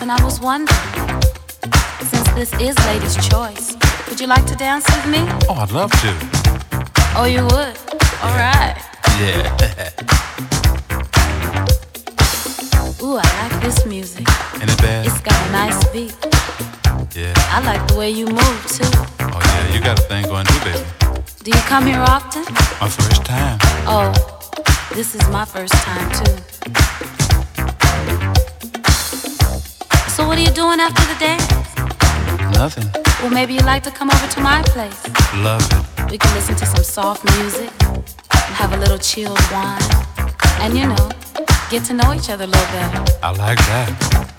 And I was wondering, since this is Lady's choice, would you like to dance with me? Oh, I'd love to. Oh, you would? All right. Yeah. Ooh, I like this music. Ain't it bad? It's got a nice beat. Yeah. I like the way you move too. Oh yeah, you got a thing going too, baby. Do you come here often? My first time. Oh, this is my first time too. What are you doing after the dance? Nothing. Well, maybe you'd like to come over to my place. Love it. We can listen to some soft music, have a little chilled wine, and you know, get to know each other a little better. I like that.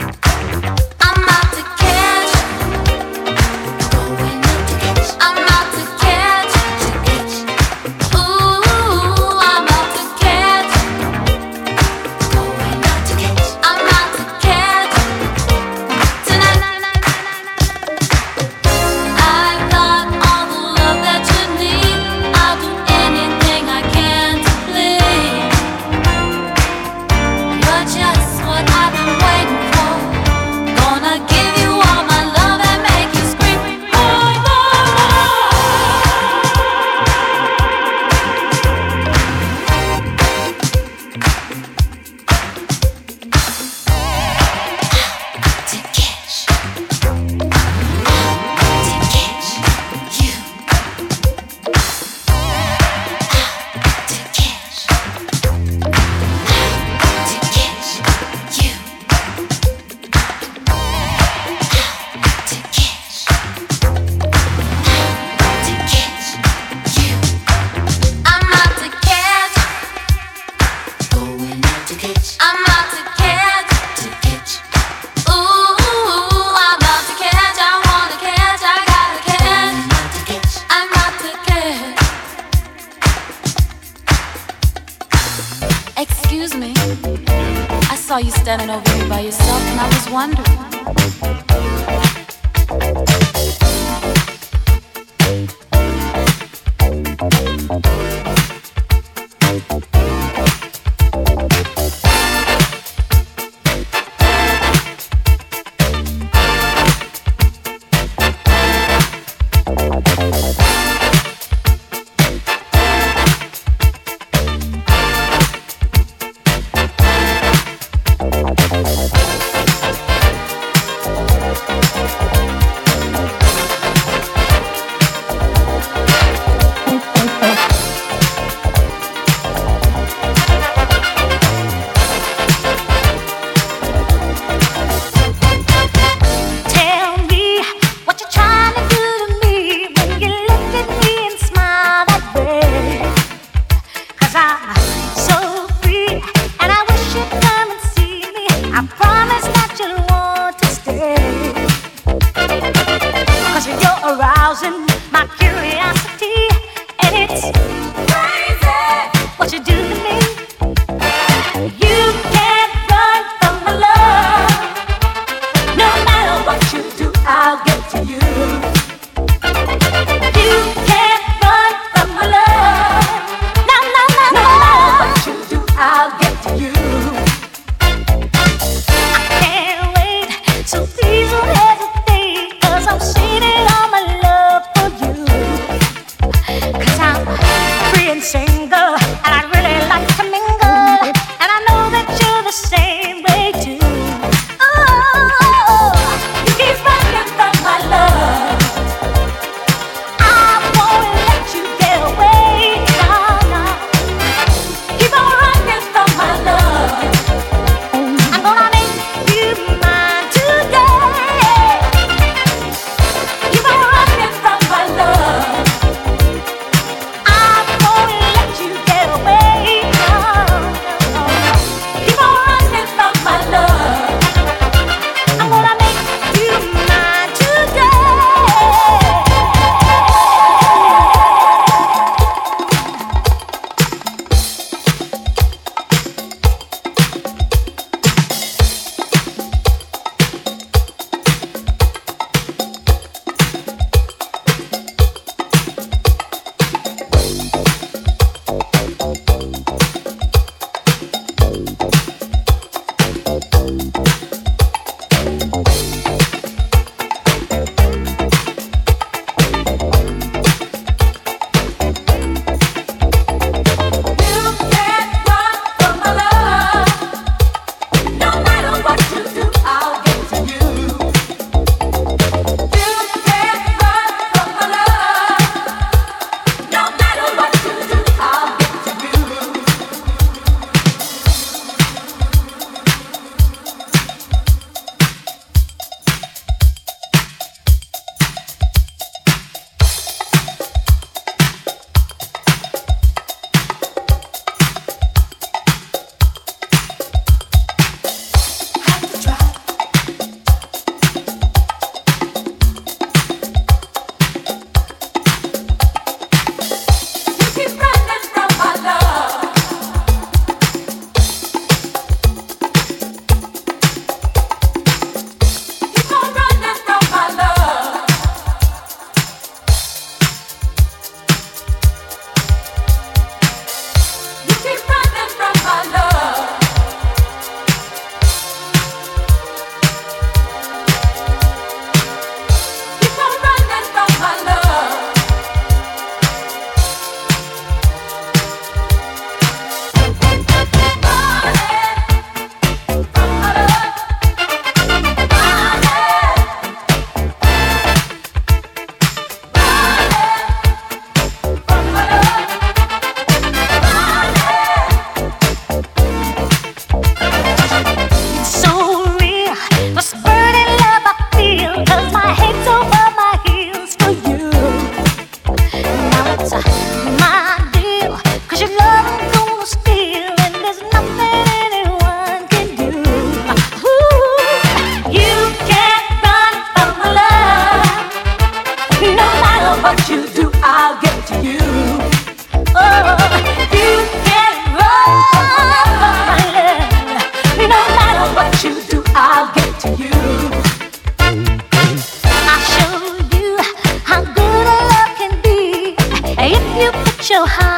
so.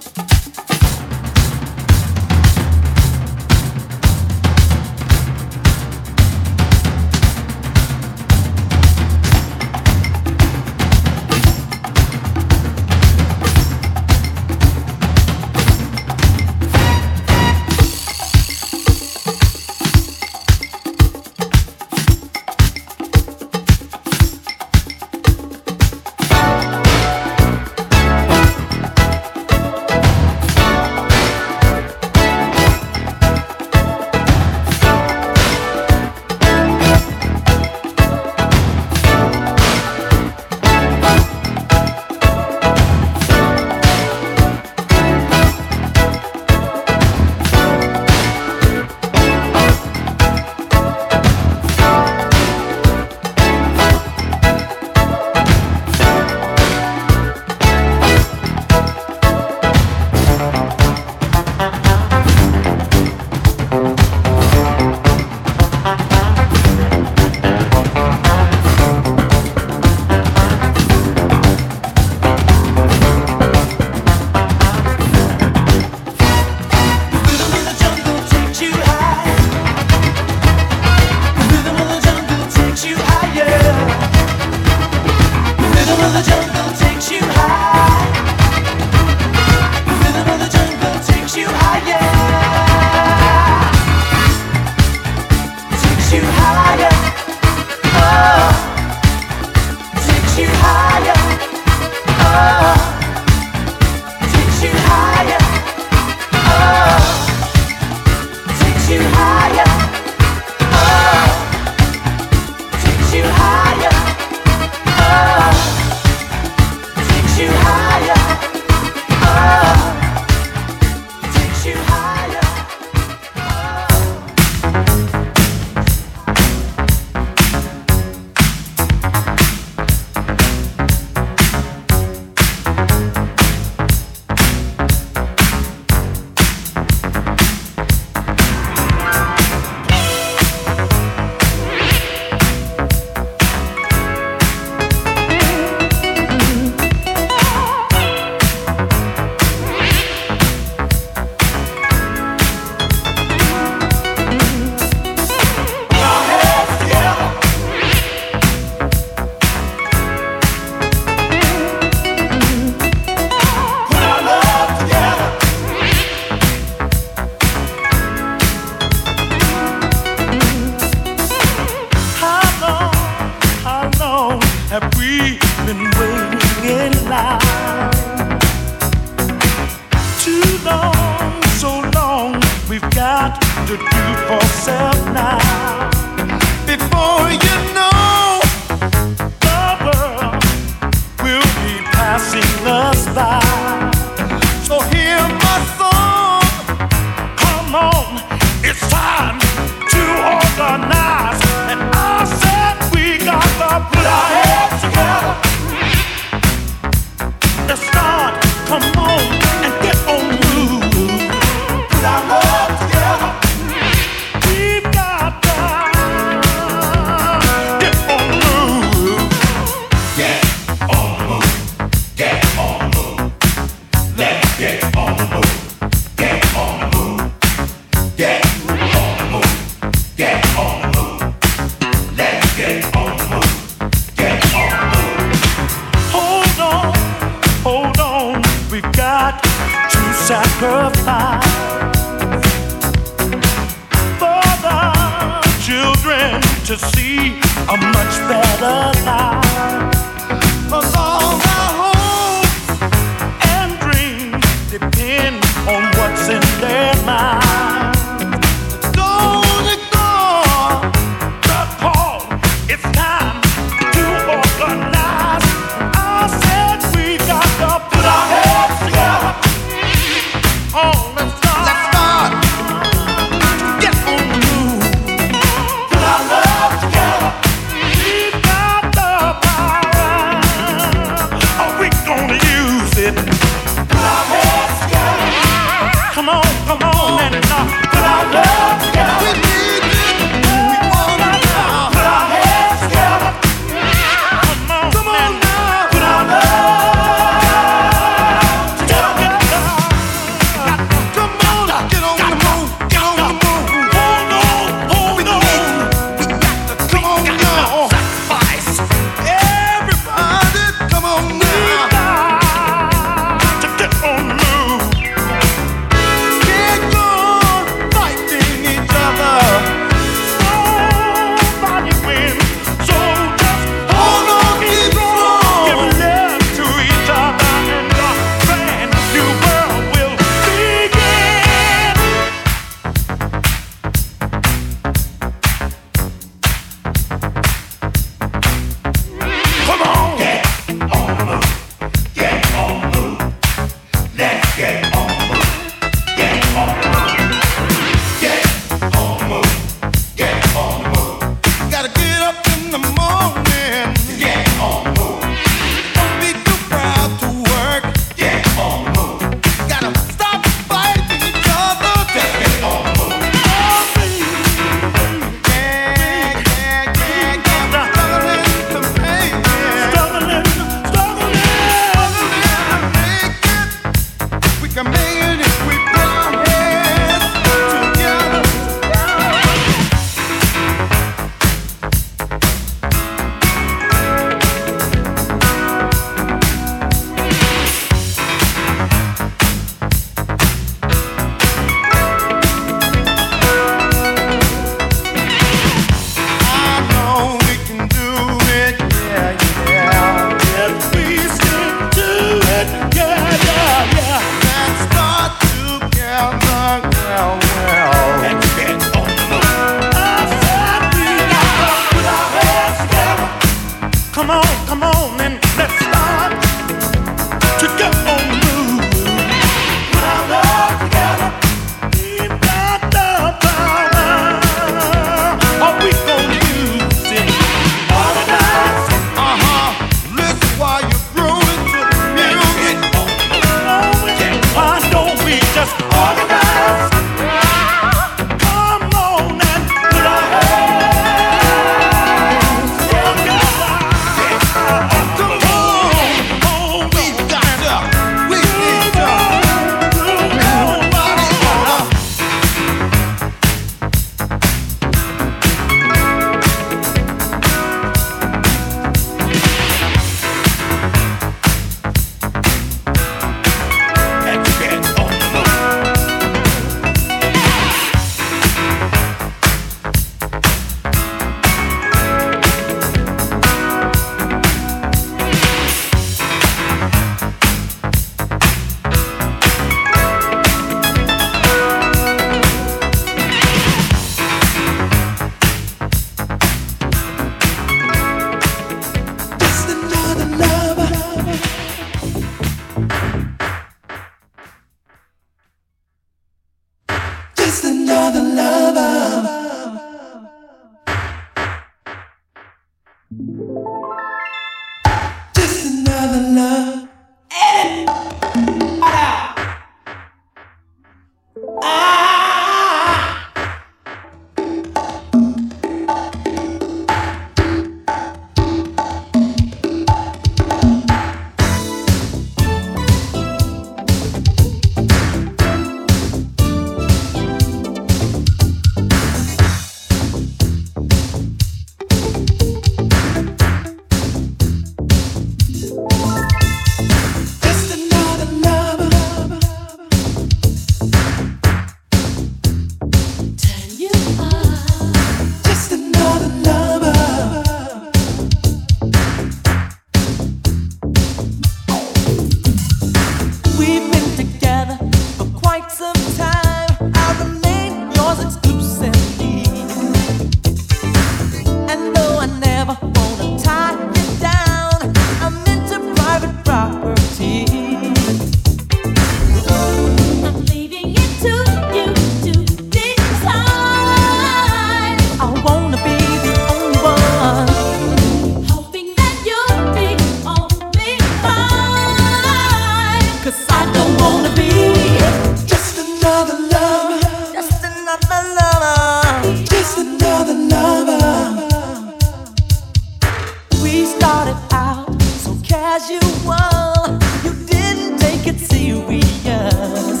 casual, you didn't take it serious.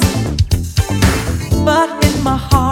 But in my heart,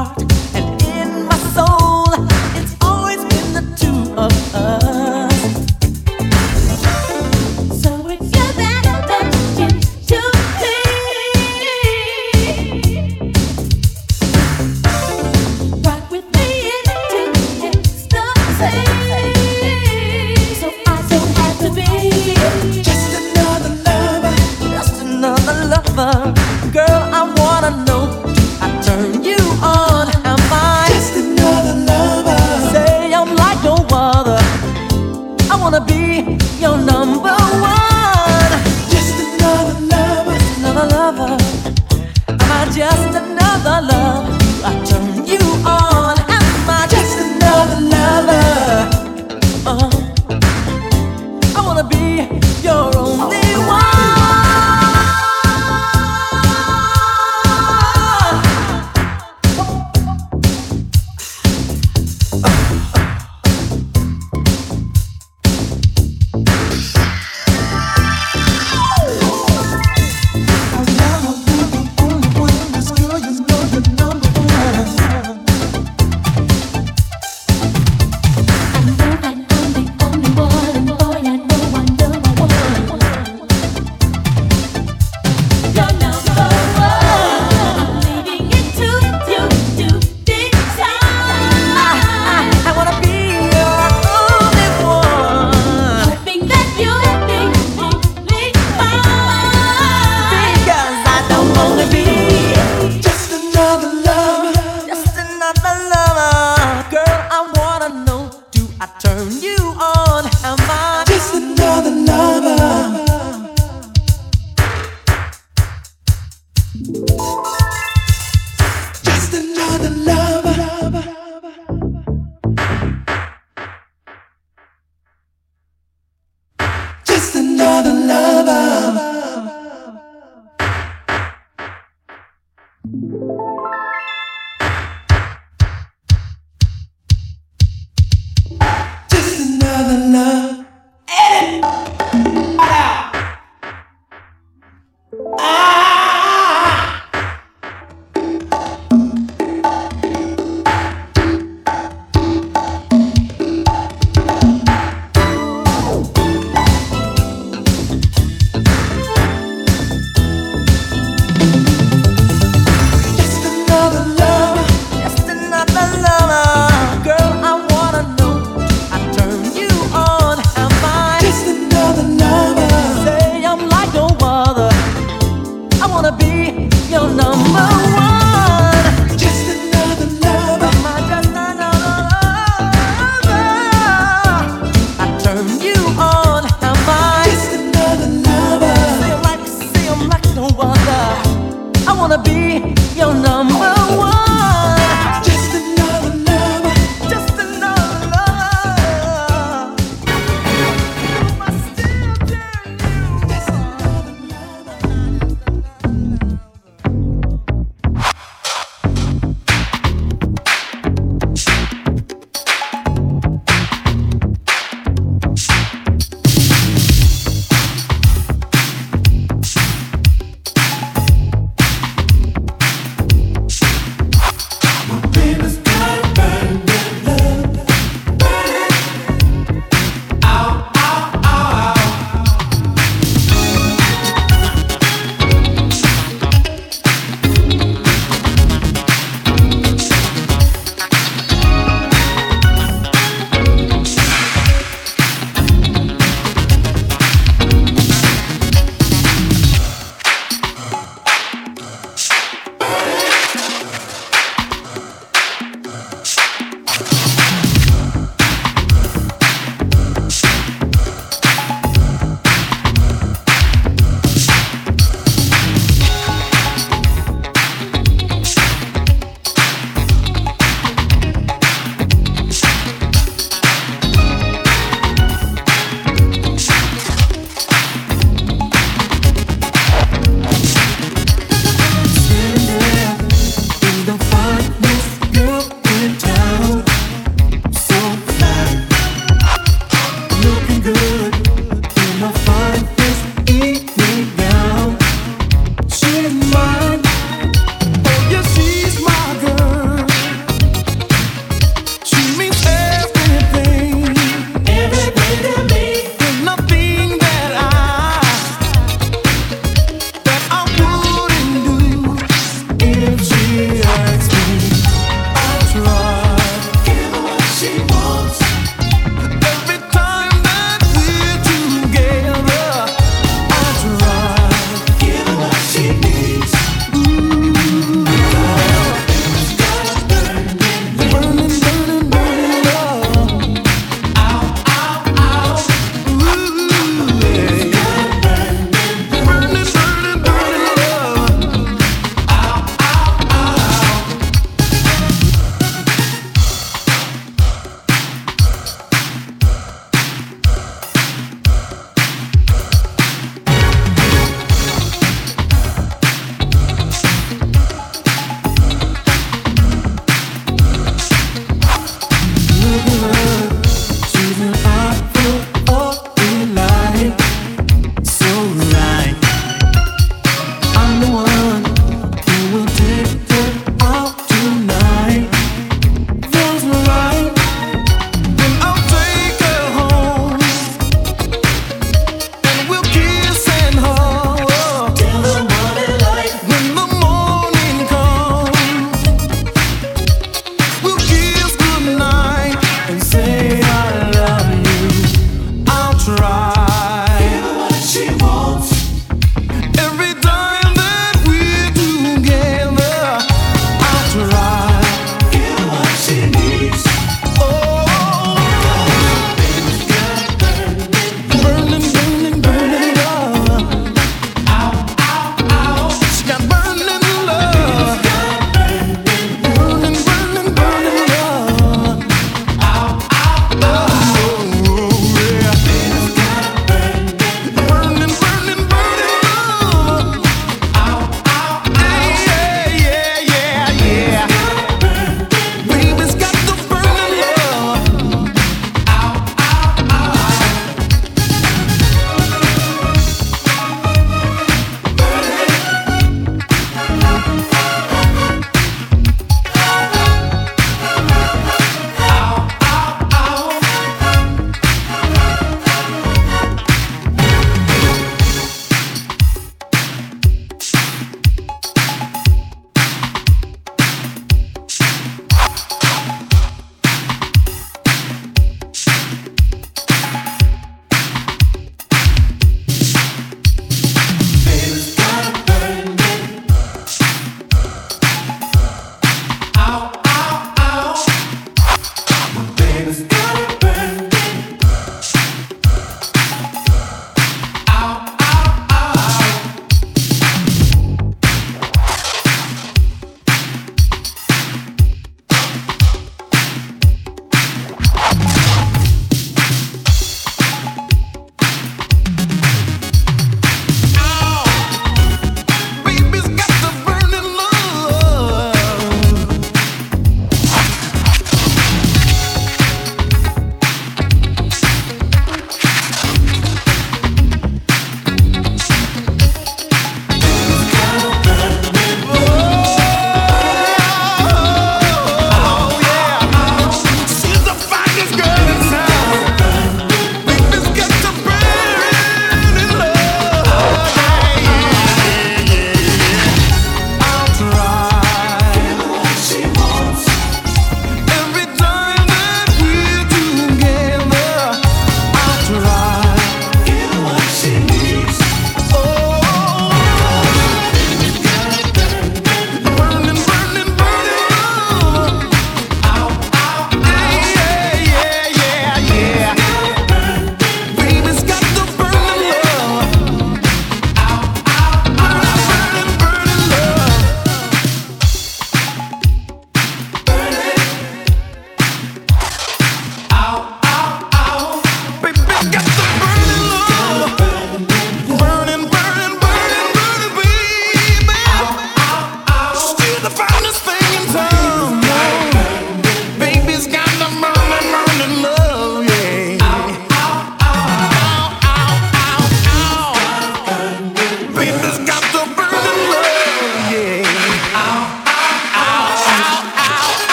another